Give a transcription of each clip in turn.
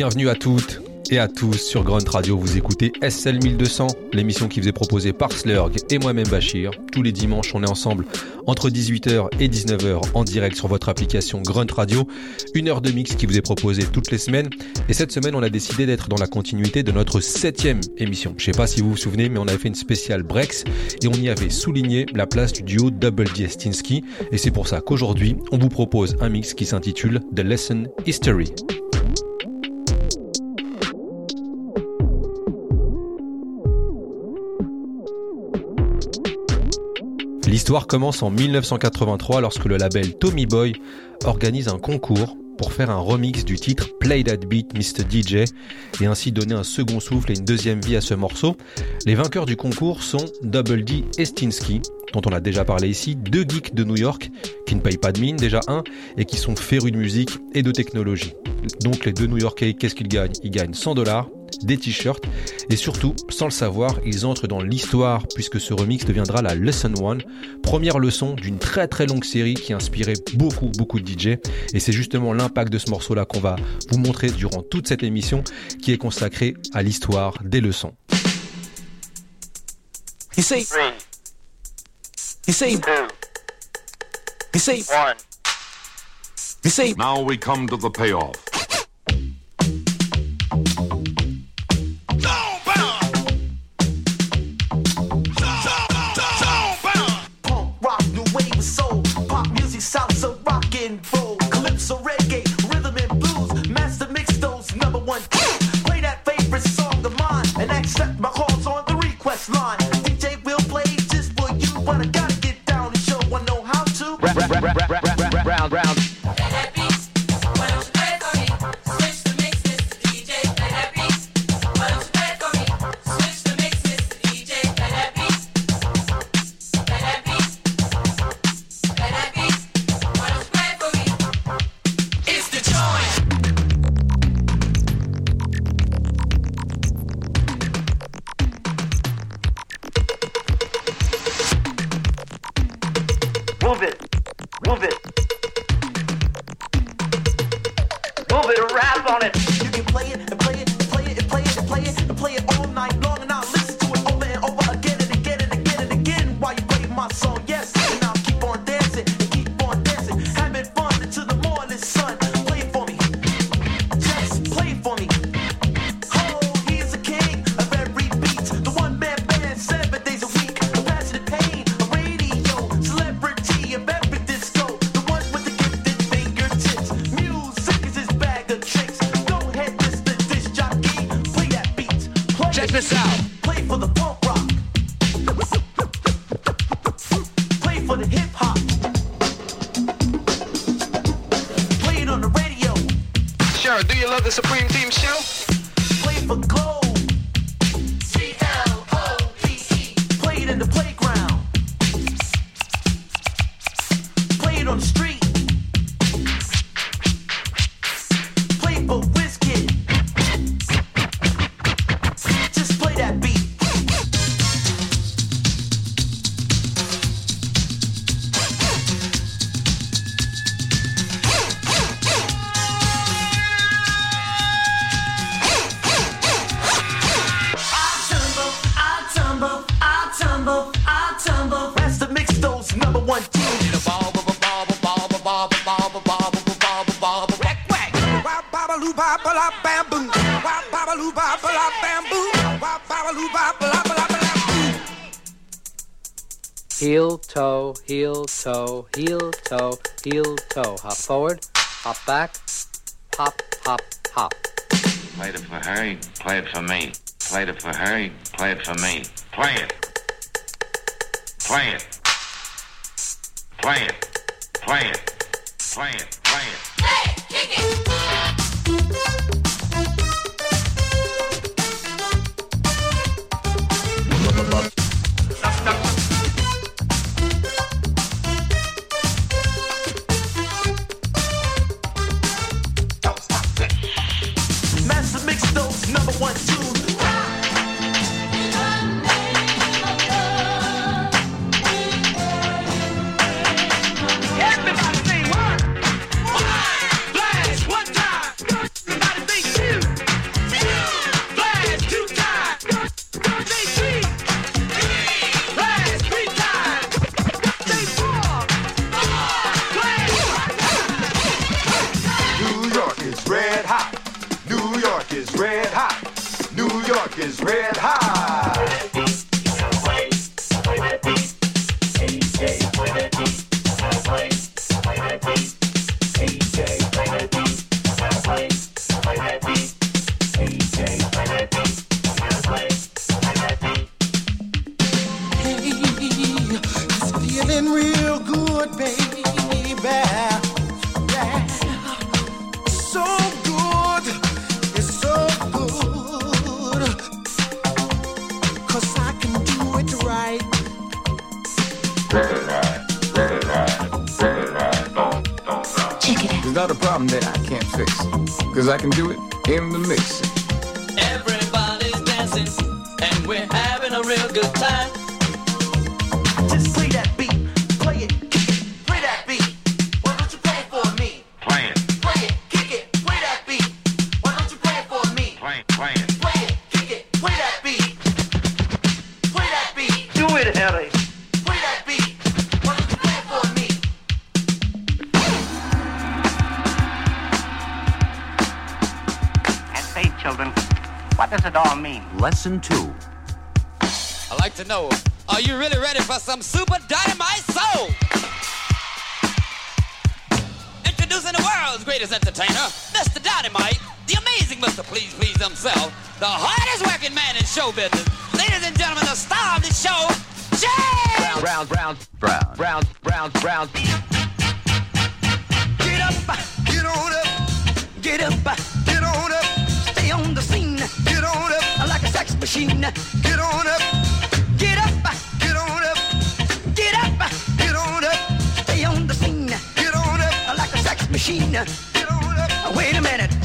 Bienvenue à toutes et à tous sur Grunt Radio. Vous écoutez SL 1200, l'émission qui vous est proposée par Slurg et moi-même Bachir. Tous les dimanches, on est ensemble entre 18h et 19h en direct sur votre application Grunt Radio. Une heure de mix qui vous est proposée toutes les semaines. Et cette semaine, on a décidé d'être dans la continuité de notre septième émission. Je sais pas si vous vous souvenez, mais on avait fait une spéciale Brex et on y avait souligné la place du duo Double D Estinsky. Et c'est pour ça qu'aujourd'hui, on vous propose un mix qui s'intitule The Lesson History. L'histoire commence en 1983 lorsque le label Tommy Boy organise un concours pour faire un remix du titre Play That Beat Mr. DJ et ainsi donner un second souffle et une deuxième vie à ce morceau. Les vainqueurs du concours sont Double D Estinsky, dont on a déjà parlé ici, deux geeks de New York qui ne payent pas de mine déjà un et qui sont férus de musique et de technologie. Donc les deux New Yorkais, qu'est-ce qu'ils gagnent? Ils gagnent 100 dollars des t-shirts et surtout, sans le savoir, ils entrent dans l'histoire puisque ce remix deviendra la Lesson One, première leçon d'une très très longue série qui a inspiré beaucoup beaucoup de DJ et c'est justement l'impact de ce morceau là qu'on va vous montrer durant toute cette émission qui est consacrée à l'histoire des leçons. You see, Three, you see, two, you see, one. you see? Now we come to the payoff. One hits. Play that favorite song of mine and accept my calls on the request line. DJ will play just for you, but I gotta get down and show I know how to. Round, round. Heel, toe, heel, toe, heel, toe, heel, toe. Hop forward, hop back, hop, hop, hop. Played it for her, play it for me. Played it for her, play it for me. Play it. Play it. Play it. Play it. Play it. Play it. Master is red hot. Lesson 2. I'd like to know, are you really ready for some super dynamite soul? Introducing the world's greatest entertainer, Mr. Dynamite, the amazing Mr. Please Please himself, the hardest working man in show business. Ladies and gentlemen, the star of the show, Jay! Brown, brown, Brown. brown, brown, brown. Get up, get on up, get up, machine, get on up, get up, get on up, get up, get on up, stay on the scene, get on up, like a sex machine, get on up. Wait a minute.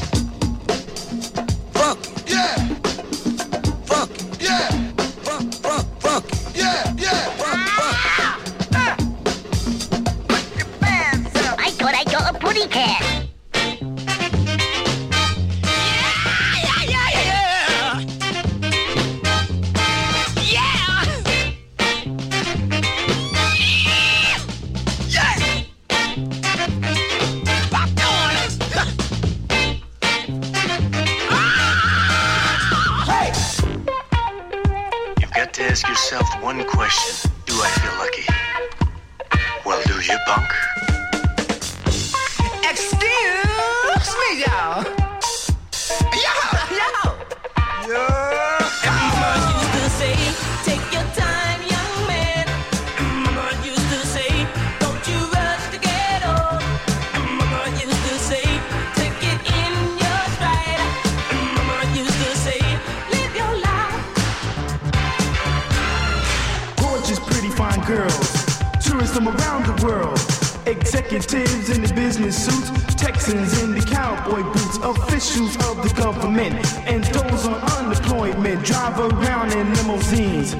Fine girls. Tourists from around the world. Executives in the business suits. Texans in the cowboy boots. Officials of the government. And those on unemployment. Drive around in limousines.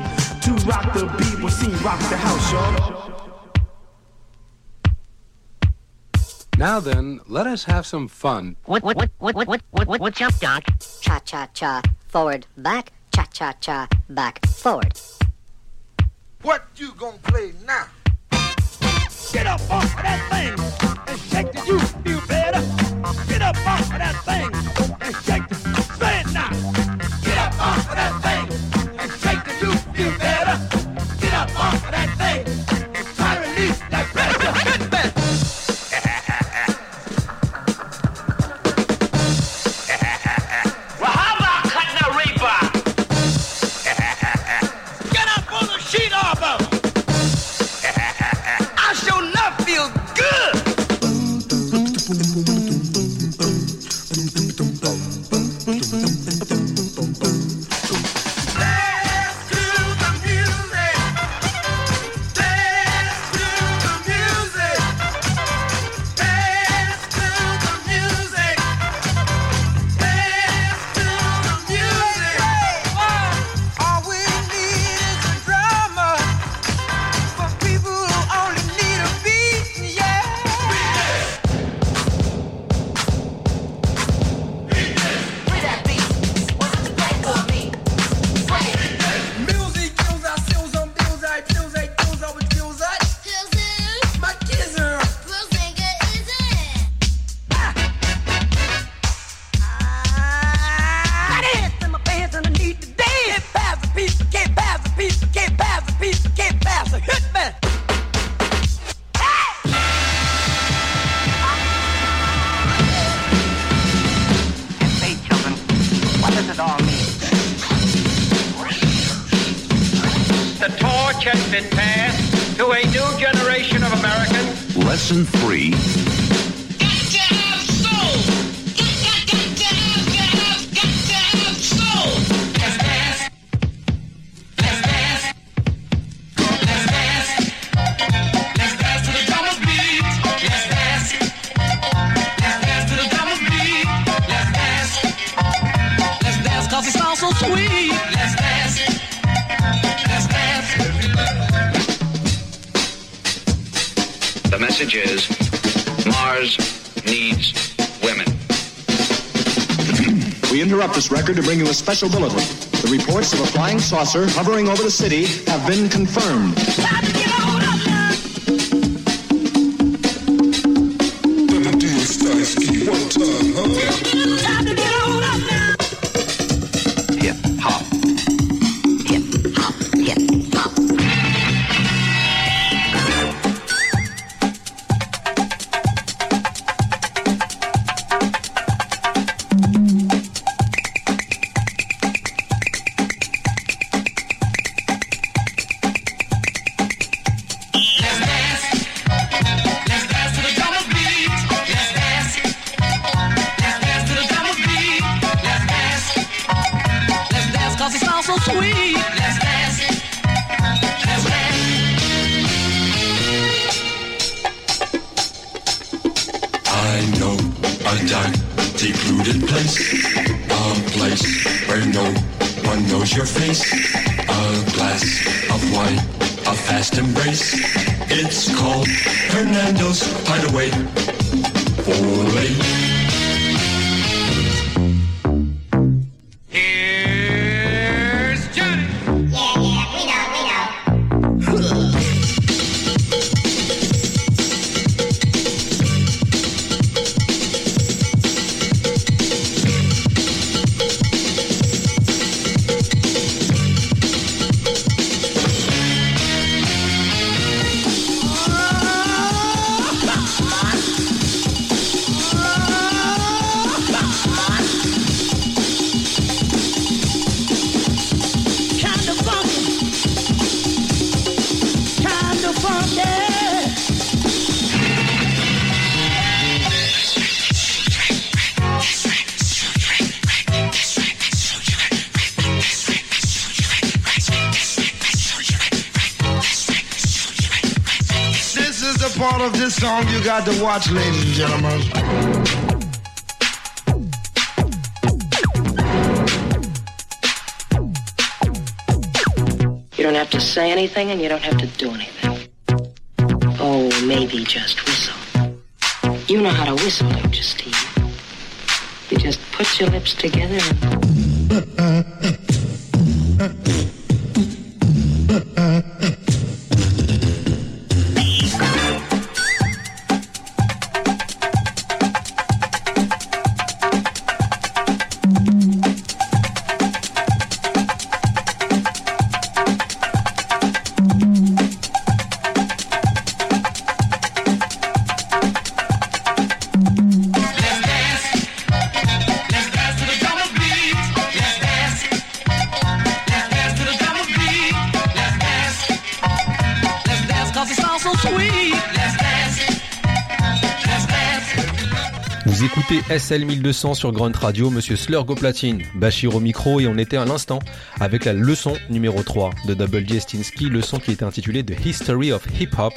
To rock the beat, we'll see rock the house, y'all. Now then, let us have some fun. What, what, what, what, what, what, what, what, what's up, Doc? Cha cha cha, forward, back, cha cha cha, back, forward. What you gonna play now? Get up off of that thing and shake the you feel better. Get up off of that thing and shake the say now. Get up off of that thing mounted on me. The torch has been passed to a new generation of Americans. Lesson three interrupt this record to bring you a special bulletin. The reports of a flying saucer hovering over the city have been confirmed. Got to watch, ladies and gentlemen. You don't have to say anything and you don't have to do anything. Oh, maybe just whistle. You know how to whistle, don't you, Steve? You just put your lips together and. SL1200 sur Grunt Radio, monsieur Slurg au platine, Bachir au micro et on était à l'instant avec la leçon numéro 3 de Double J Stinsky, leçon qui était intitulée The History of Hip Hop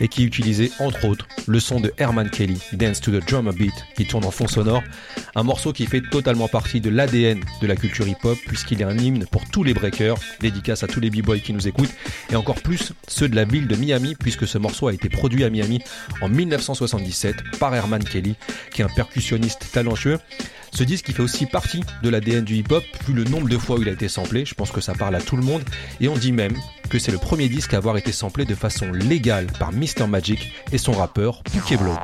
et qui utilisait entre autres le son de Herman Kelly, Dance to the Drummer Beat, qui tourne en fond sonore un morceau qui fait totalement partie de l'ADN de la culture hip hop puisqu'il est un hymne pour tous les breakers, dédicace à tous les b-boys qui nous écoutent. Et encore plus ceux de la ville de Miami puisque ce morceau a été produit à Miami en 1977 par Herman Kelly qui est un percussionniste talentueux. Ce disque il fait aussi partie de l'ADN du hip-hop, vu le nombre de fois où il a été samplé, je pense que ça parle à tout le monde, et on dit même que c'est le premier disque à avoir été samplé de façon légale par Mr Magic et son rappeur Pokéblow.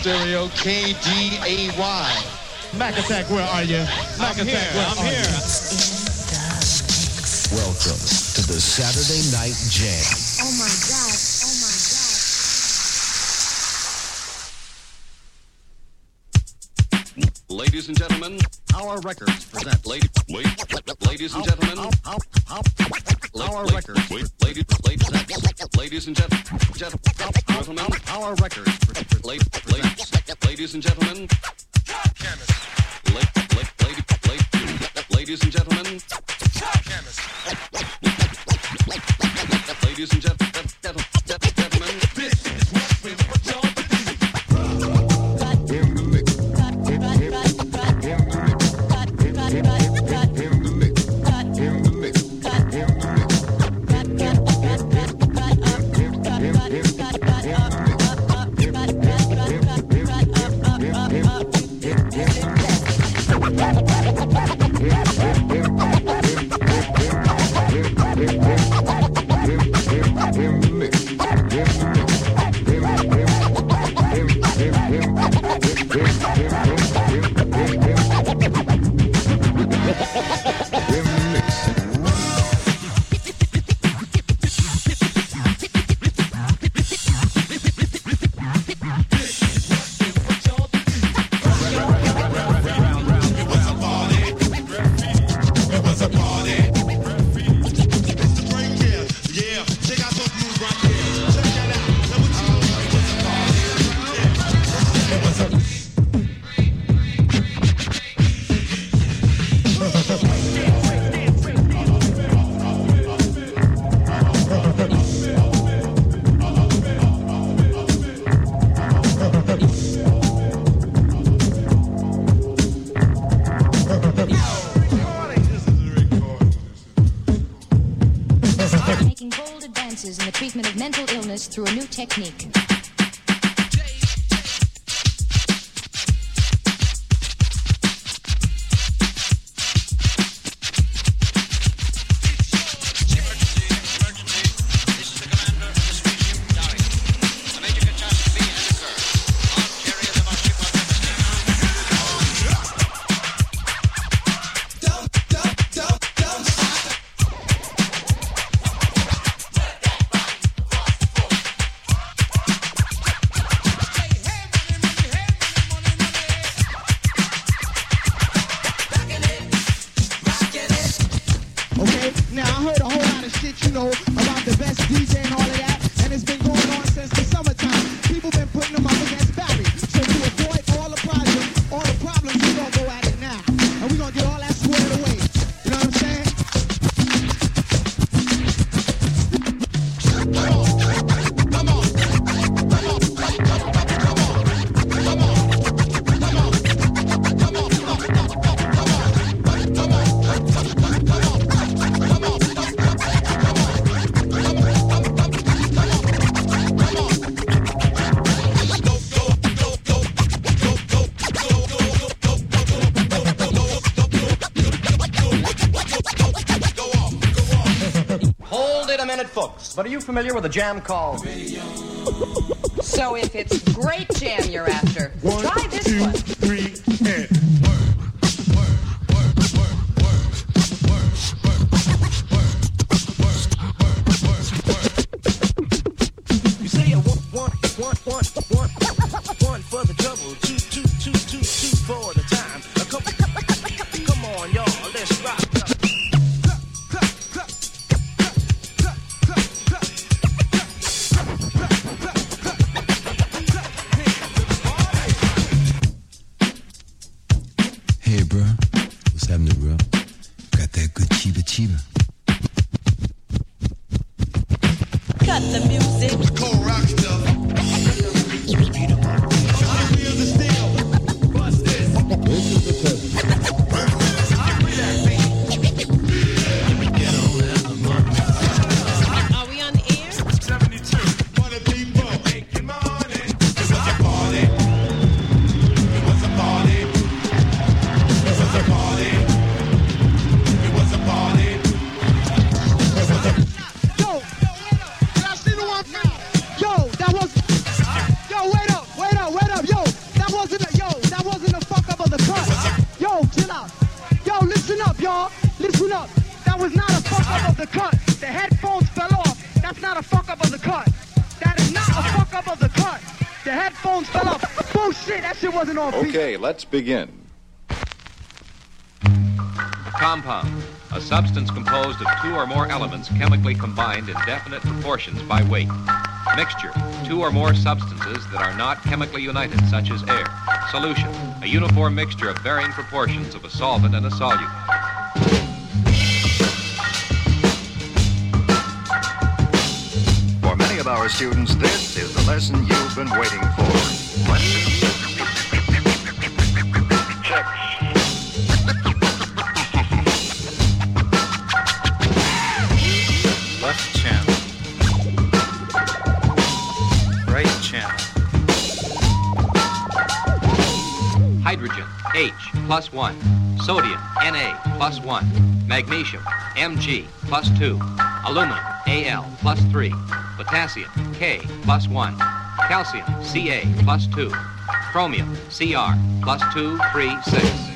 stereo KDAY. Mac Attack, where are you? Mac I'm Attack, here. where I'm are here. you? Welcome to the Saturday Night Jam. Ladies and gentlemen, our records present. Lady, wait, ladies and gentlemen, our, our, our, our records. Wait, ladies, ladies, ladies and gentlemen, our records. Ladies and gentlemen, ladies and gentlemen, ladies and gentlemen. through a new technique. but are you familiar with a jam called? so if it's great jam you're after, one, try this two, one. Okay, let's begin. Compound. A substance composed of two or more elements chemically combined in definite proportions by weight. Mixture. Two or more substances that are not chemically united, such as air. Solution. A uniform mixture of varying proportions of a solvent and a solute. For many of our students, this is the lesson you've been waiting for. Magnesium, Mg, plus 2. Aluminum, Al, plus 3. Potassium, K, plus 1. Calcium, Ca, plus 2. Chromium, Cr, plus 2, 3, 6.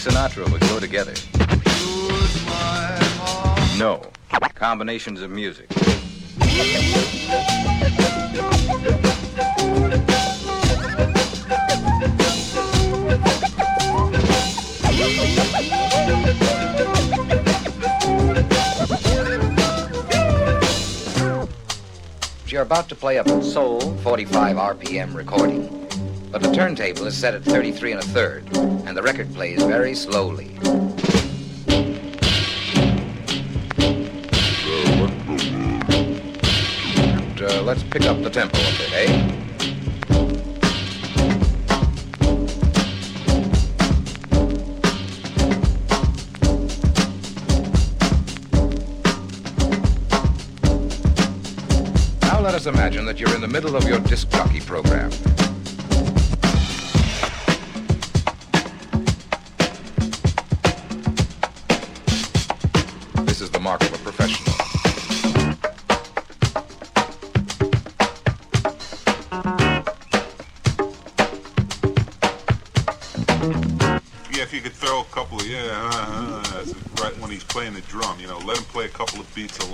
Sinatra would go together? No. Combinations of music. You're about to play a soul 45 RPM recording, but the turntable is set at 33 and a third, and the record plays very slowly. And, uh, let's pick up the tempo a bit, eh? Now let us imagine that you're in the middle of your disc jockey program. Beats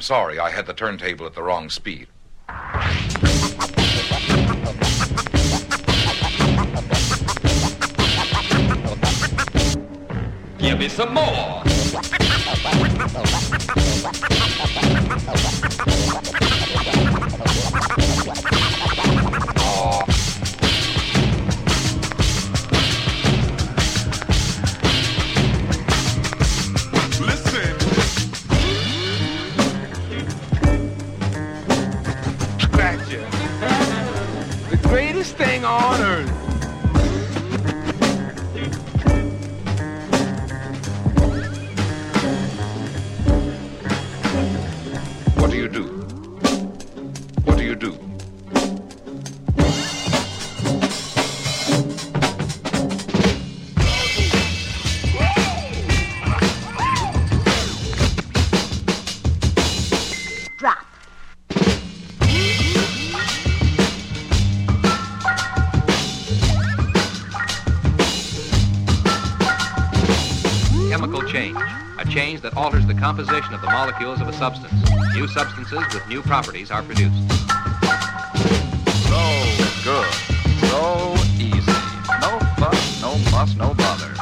I'm sorry. I had the turntable at the wrong speed. Give me some more. Composition of the molecules of a substance. New substances with new properties are produced. So good. So easy. No fuss, no muss, no bother.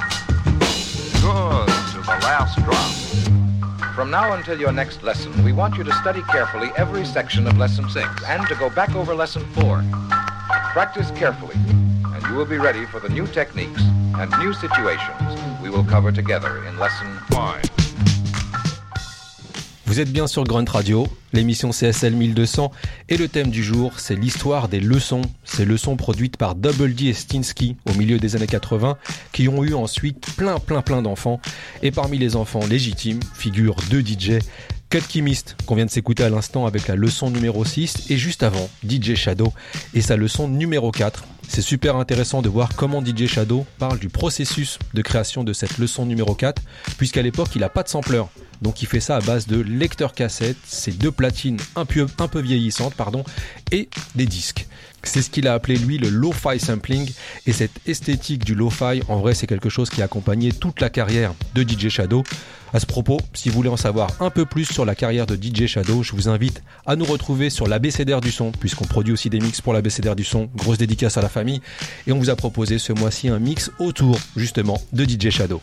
Good to the last drop. From now until your next lesson, we want you to study carefully every section of Lesson 6 and to go back over Lesson 4. Practice carefully, and you will be ready for the new techniques and new situations we will cover together in Lesson 5. Vous êtes bien sur Grunt Radio, l'émission CSL 1200 et le thème du jour c'est l'histoire des leçons, ces leçons produites par Double D et Stinsky au milieu des années 80 qui ont eu ensuite plein plein plein d'enfants. Et parmi les enfants légitimes figurent deux DJ, Cut qu'on vient de s'écouter à l'instant avec la leçon numéro 6 et juste avant DJ Shadow et sa leçon numéro 4. C'est super intéressant de voir comment DJ Shadow parle du processus de création de cette leçon numéro 4 puisqu'à l'époque il n'a pas de sampler. Donc il fait ça à base de lecteur cassette, ces deux platines un peu, un peu vieillissantes pardon, et des disques. C'est ce qu'il a appelé lui le lo-fi sampling. Et cette esthétique du lo-fi en vrai c'est quelque chose qui a accompagné toute la carrière de DJ Shadow. À ce propos, si vous voulez en savoir un peu plus sur la carrière de DJ Shadow, je vous invite à nous retrouver sur l'ABCDR du son, puisqu'on produit aussi des mix pour l'ABCDR du son, grosse dédicace à la famille, et on vous a proposé ce mois-ci un mix autour justement de DJ Shadow.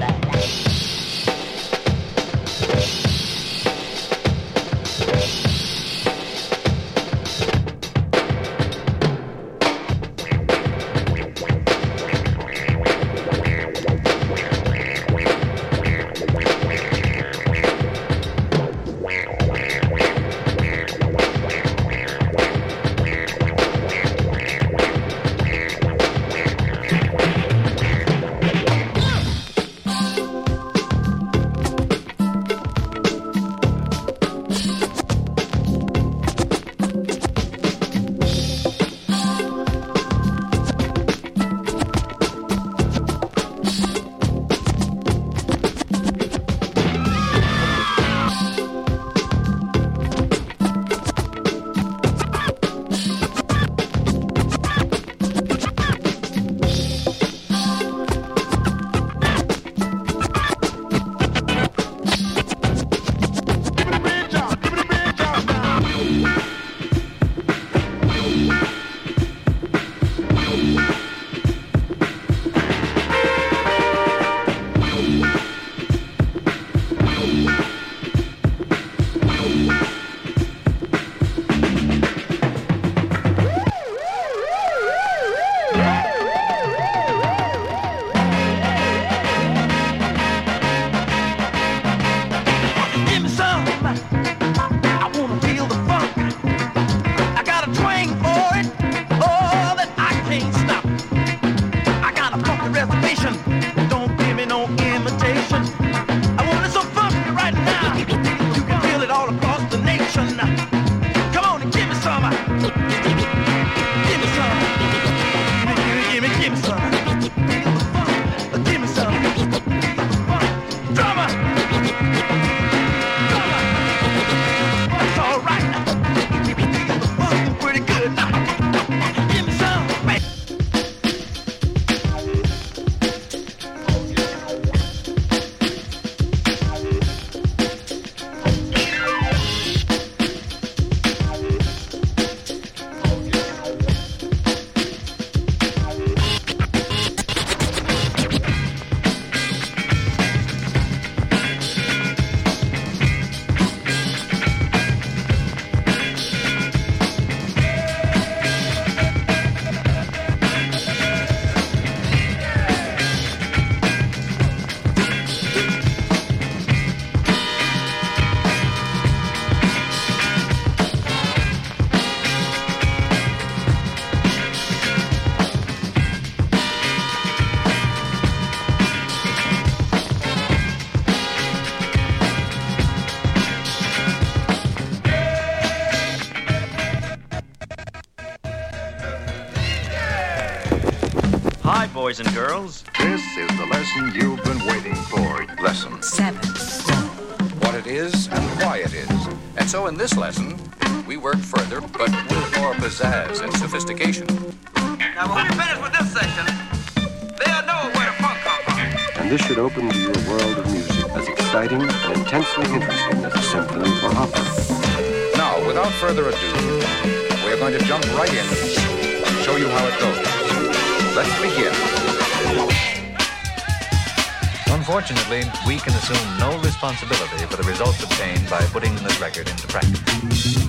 boys and girls. This is the lesson you've been waiting for. Lesson Seven. what it is and why it is. And so in this lesson, we work further, but with more pizzazz and sophistication. Now, when we finish with this section, they'll know where the funk comes from. And this should open to you a world of music as exciting and intensely interesting as a symphony or opera. Now, without further ado, we are going to jump right in and show you how it goes. Let's begin. Unfortunately, we can assume no responsibility for the results obtained by putting this record into practice.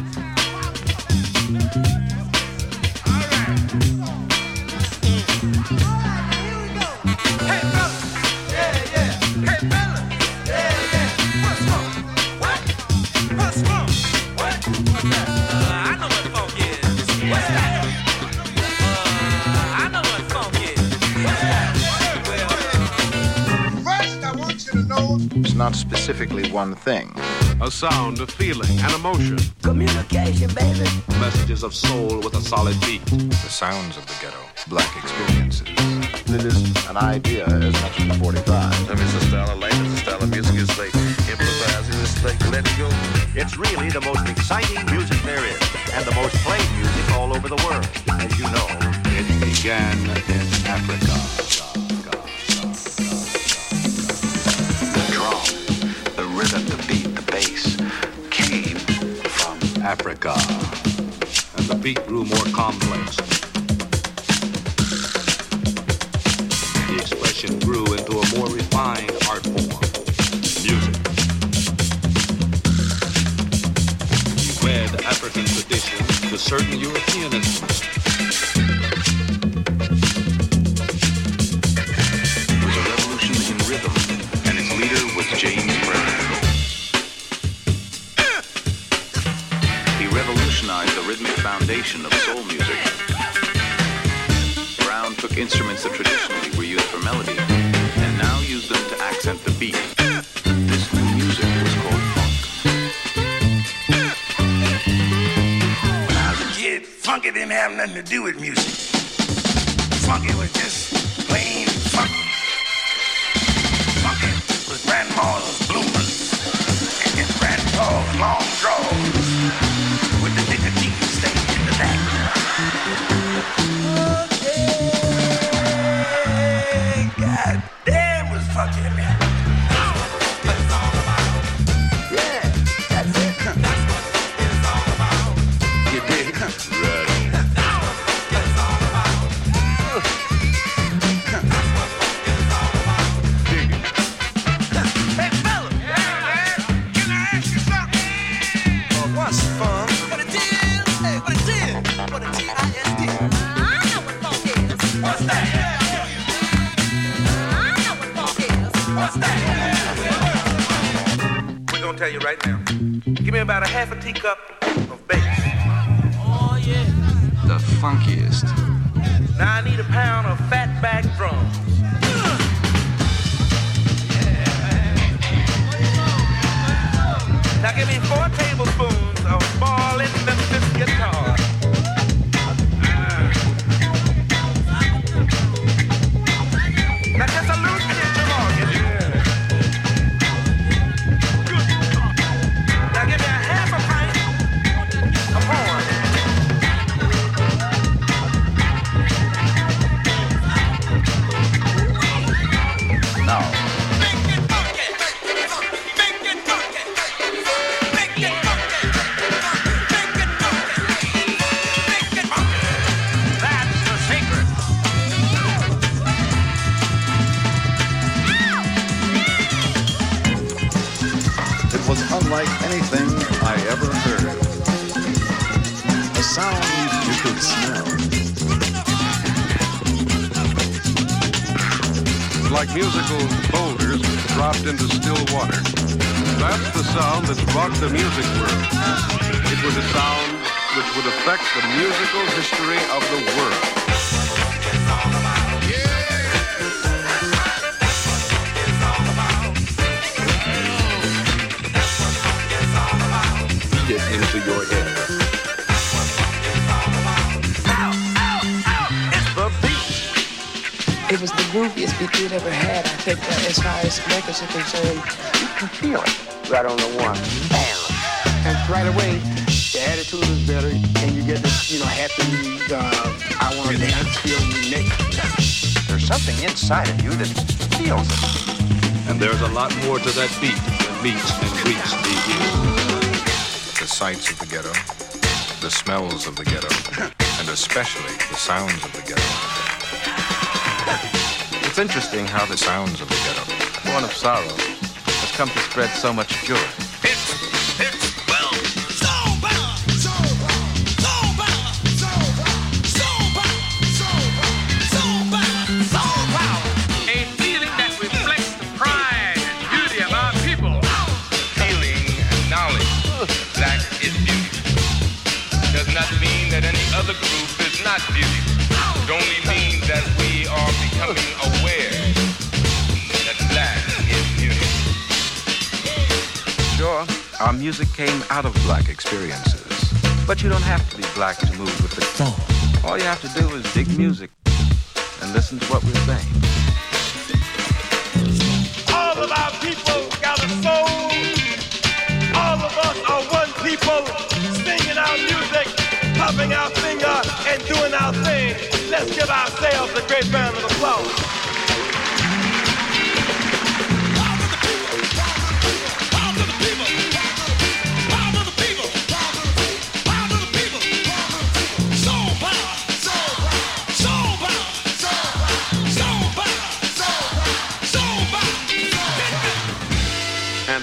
Specifically one thing. A sound, a feeling, an emotion. Communication, baby. Messages of soul with a solid beat. The sounds of the ghetto, black experiences. It is an idea as much as 45. It's a style of life, it's a style of music, it's like improvising, it's like letting go. It's really the most exciting music there is, and the most played music all over the world. As you know, It began in Africa. Rhythm, the beat, the bass came from Africa. And the beat grew more complex. The expression grew into a more refined art form. Music. We wed African tradition to certain European instruments. Foundation of soul music. Brown took instruments that traditionally were used for melody, and now used them to accent the beat. This new music was called funk. When I was a kid, funky didn't have nothing to do with music. Funky was unlike anything I ever heard. A sound you could smell. Like musical boulders dropped into still water. That's the sound that rocked the music world. It was a sound which would affect the musical history of the world. Beat it into your head. It's the beat. It was the grooviest beat we'd ever had. I think uh, as far as records are concerned, you can feel it right on the one. Bam. And right away, the attitude is better, and you get this, you know, happy, uh, I want to dance feeling Nick. There's something inside of you that feels it. And there's a lot more to that beat than meets and greets these years. The sights of the ghetto, the smells of the ghetto, and especially the sounds of the ghetto. It's interesting how the sounds of the ghetto, born of sorrow, has come to spread so much joy. Music came out of black experiences. But you don't have to be black to move with the song. All you have to do is dig music and listen to what we're saying. All of our people got a soul. All of us are one people, singing our music, pumping our finger, and doing our thing. Let's give ourselves a great round of applause.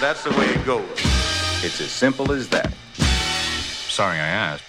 That's the way it goes. It's as simple as that. Sorry I asked.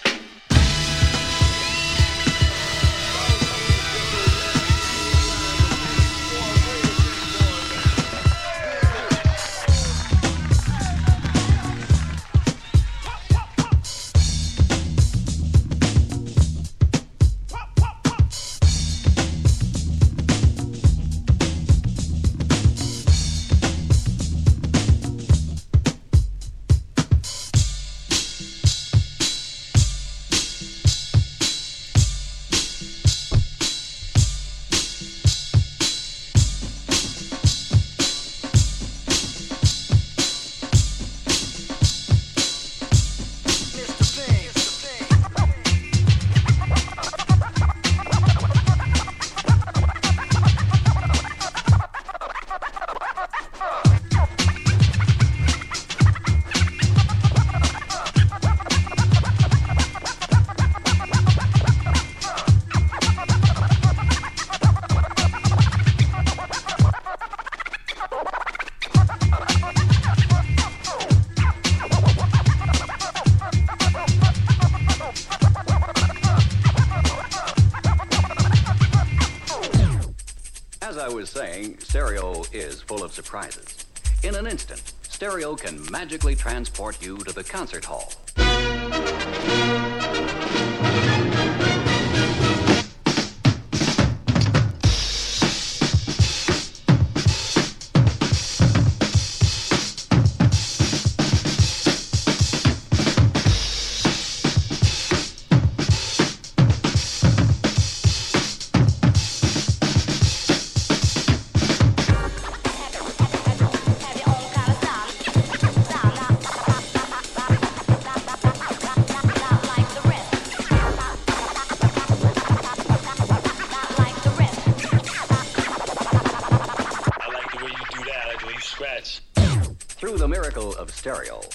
Saying, stereo is full of surprises. In an instant, stereo can magically transport you to the concert hall.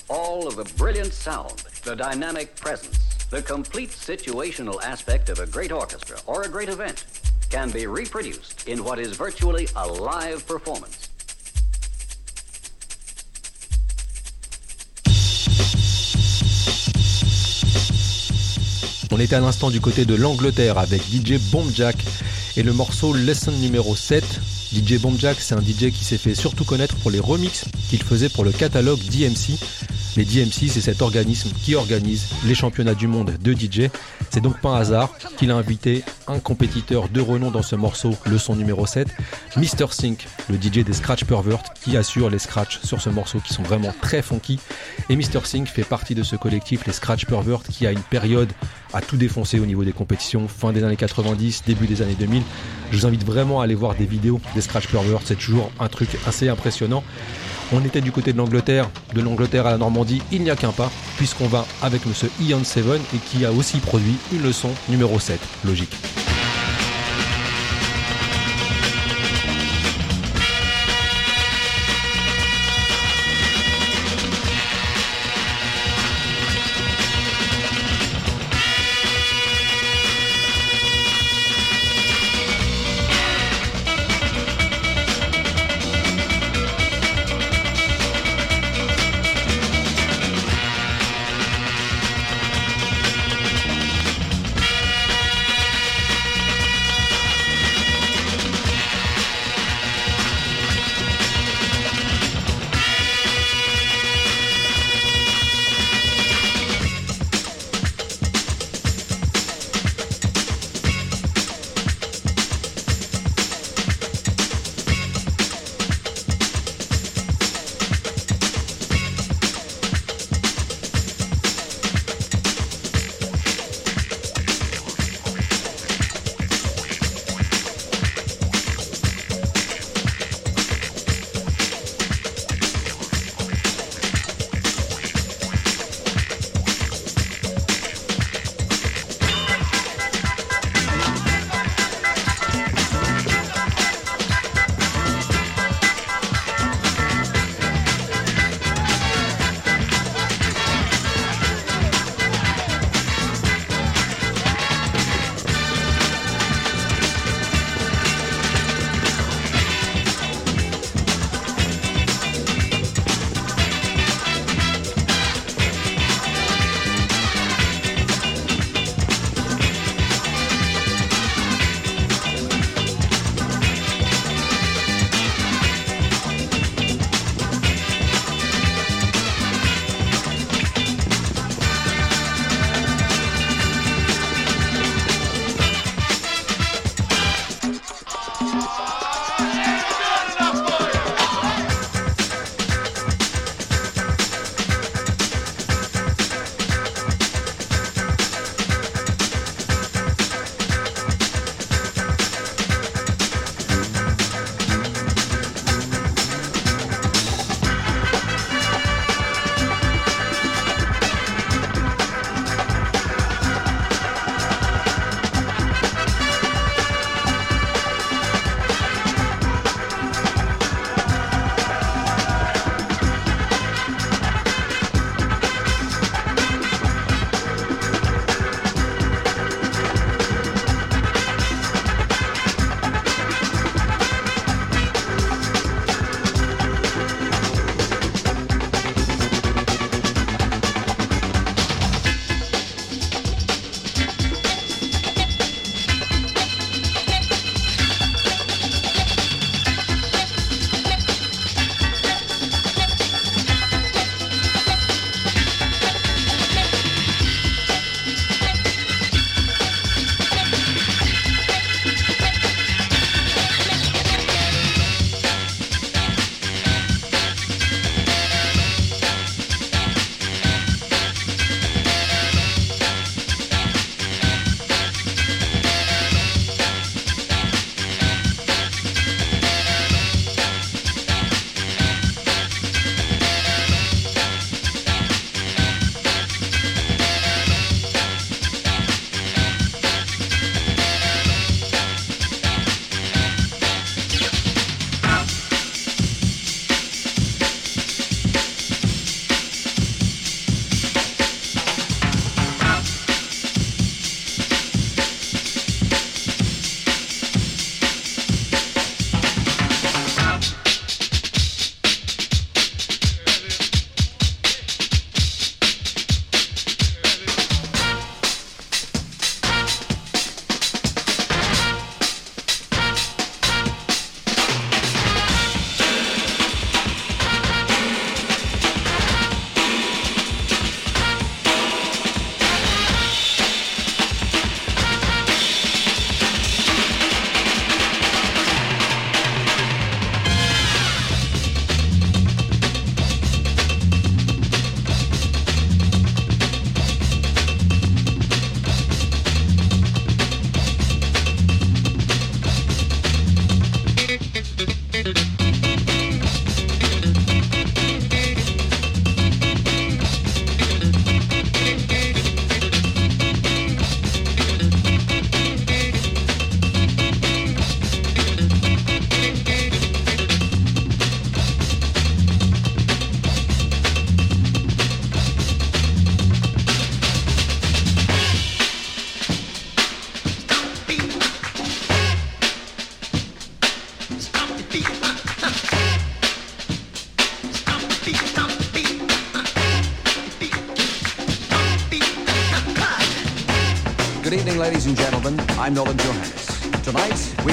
All of the brilliant sound, the dynamic presence, the complete situational aspect of a great orchestra or a great event can be reproduced in what is virtually a live performance. On était à l'instant du côté de l'Angleterre avec DJ Bombjack et le morceau Lesson numéro 7. DJ Bombjack, c'est un DJ qui s'est fait surtout connaître pour les remixes qu'il faisait pour le catalogue DMC. Les DMC, c'est cet organisme qui organise les championnats du monde de DJ. C'est donc pas un hasard qu'il a invité un compétiteur de renom dans ce morceau, le son numéro 7, Mr. Sink, le DJ des Scratch Pervert, qui assure les scratchs sur ce morceau qui sont vraiment très funky. Et Mr. Sink fait partie de ce collectif, les Scratch Pervert, qui a une période à tout défoncer au niveau des compétitions, fin des années 90, début des années 2000. Je vous invite vraiment à aller voir des vidéos des Scratch Pervert, c'est toujours un truc assez impressionnant. On était du côté de l'Angleterre, de l'Angleterre à la Normandie, il n'y a qu'un pas, puisqu'on va avec monsieur Ian Seven et qui a aussi produit une leçon numéro 7, logique.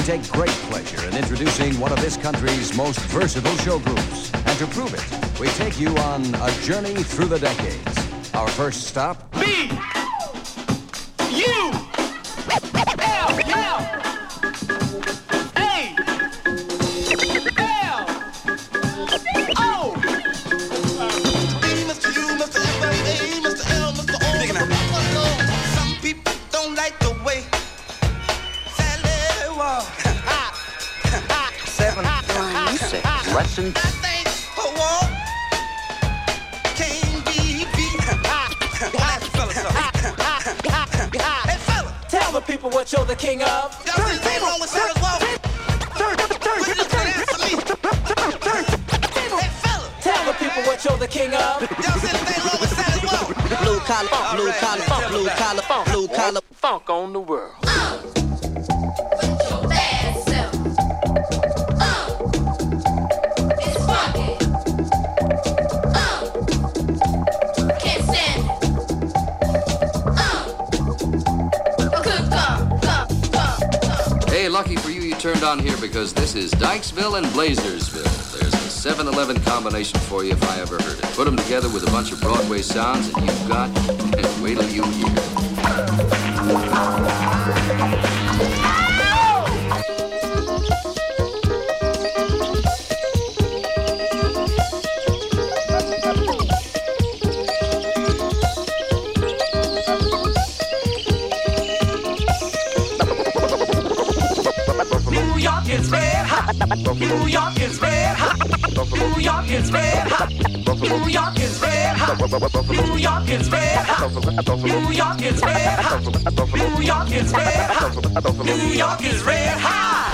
take great pleasure in introducing one of this country's most versatile show groups. And to prove it, we take you on a journey through the decades. Our first stop, sounds that you've got, and wait till you hear. New York is red hot. New York is red hot. New York is red hot. New York is red hot. New York is red hot. New York is red hot. New York is red hot. New York is red hot.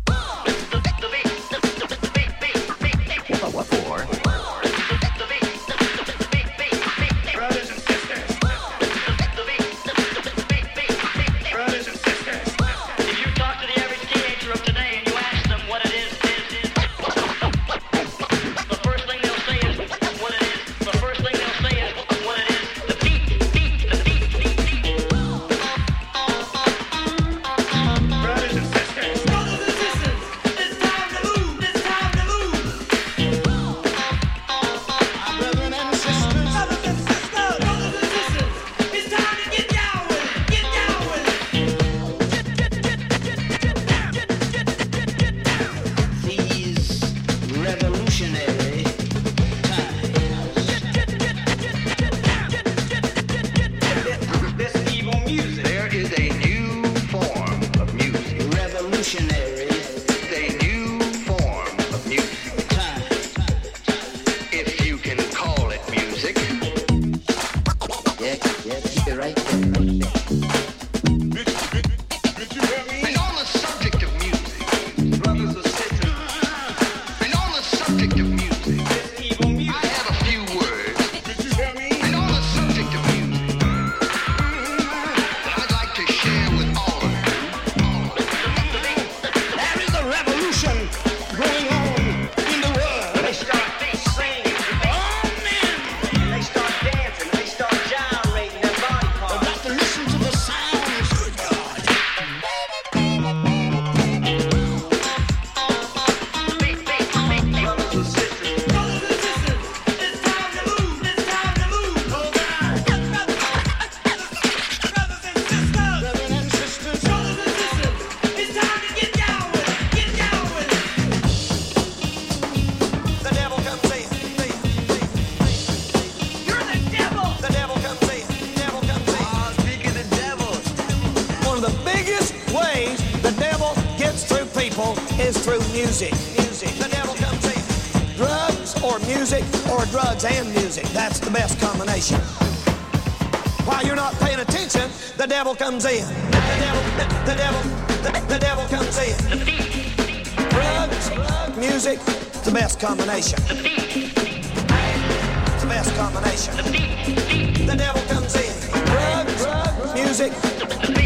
music. Music. The devil comes in. Drugs or music or drugs and music. That's the best combination. While you're not paying attention, the devil comes in. The devil, the, the devil, the, the, devil comes in. Drugs, music, the best combination. The best combination. The devil comes in. Drugs, music.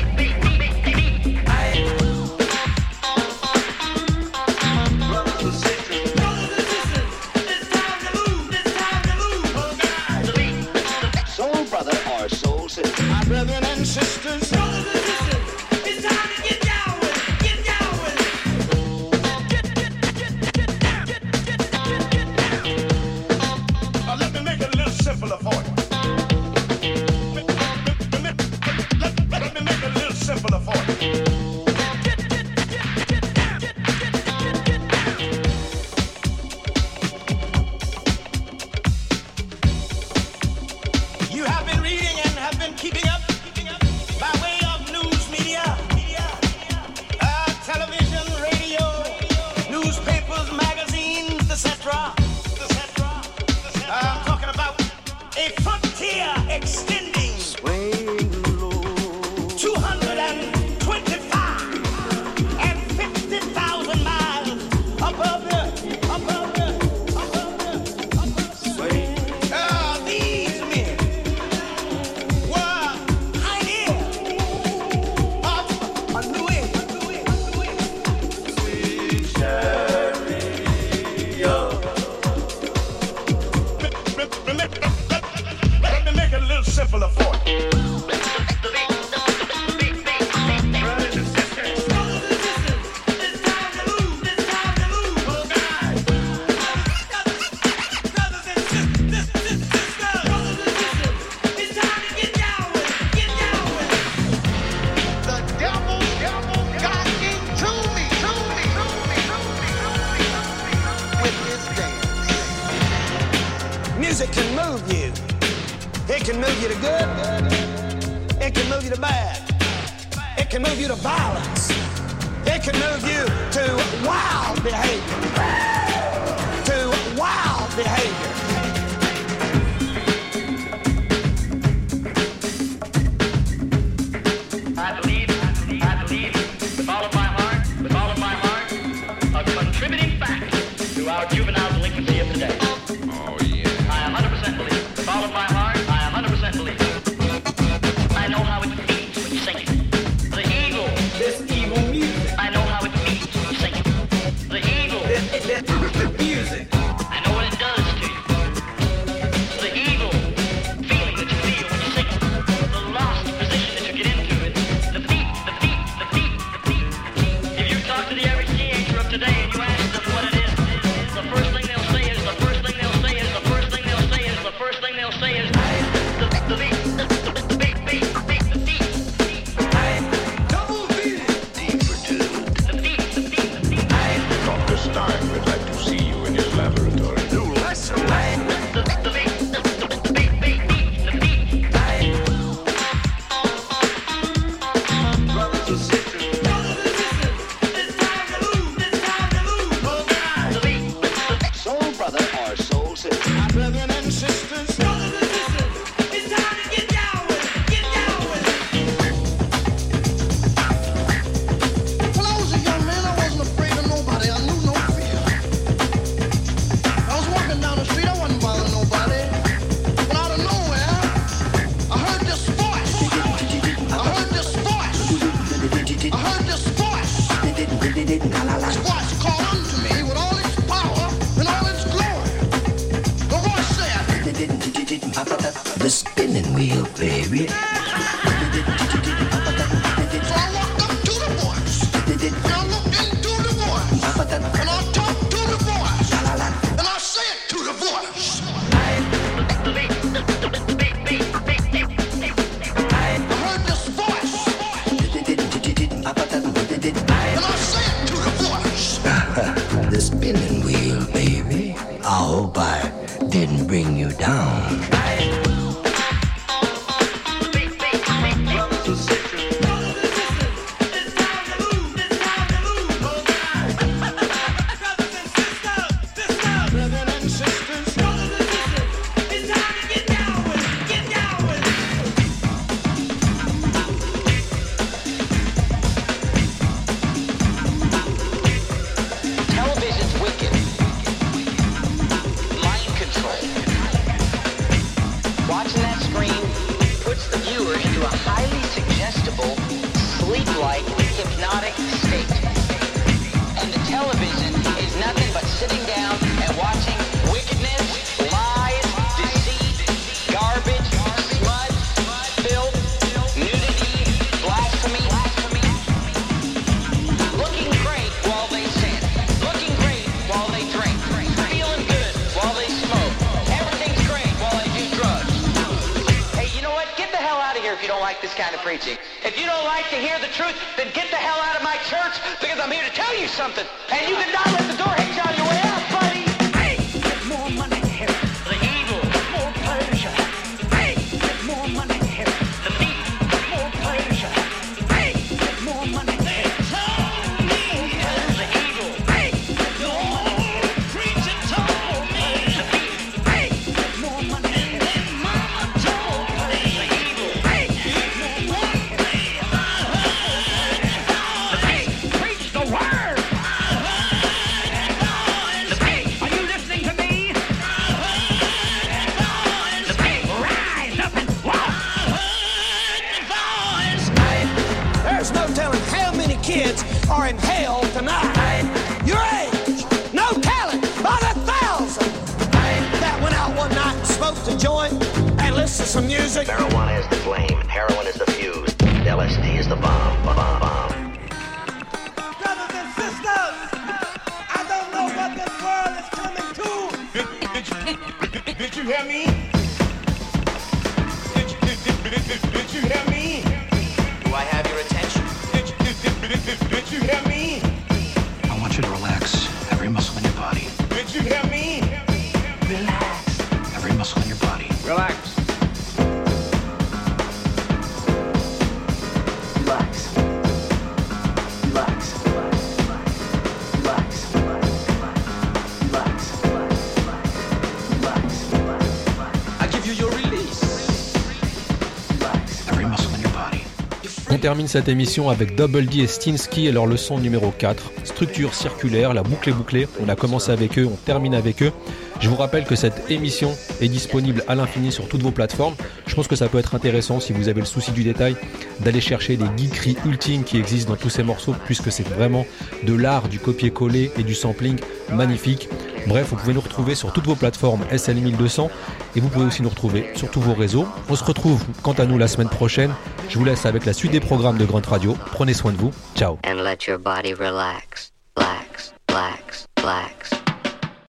termine cette émission avec Double D et Stinsky et leur leçon numéro 4. Structure circulaire, la boucle est bouclée. On a commencé avec eux, on termine avec eux. Je vous rappelle que cette émission est disponible à l'infini sur toutes vos plateformes. Je pense que ça peut être intéressant si vous avez le souci du détail d'aller chercher les geekeries ultimes qui existent dans tous ces morceaux puisque c'est vraiment de l'art du copier-coller et du sampling magnifique. Bref, vous pouvez nous retrouver sur toutes vos plateformes SL1200 et vous pouvez aussi nous retrouver sur tous vos réseaux. On se retrouve quant à nous la semaine prochaine je vous laisse avec la suite des programmes de Grunt Radio. Prenez soin de vous. Ciao.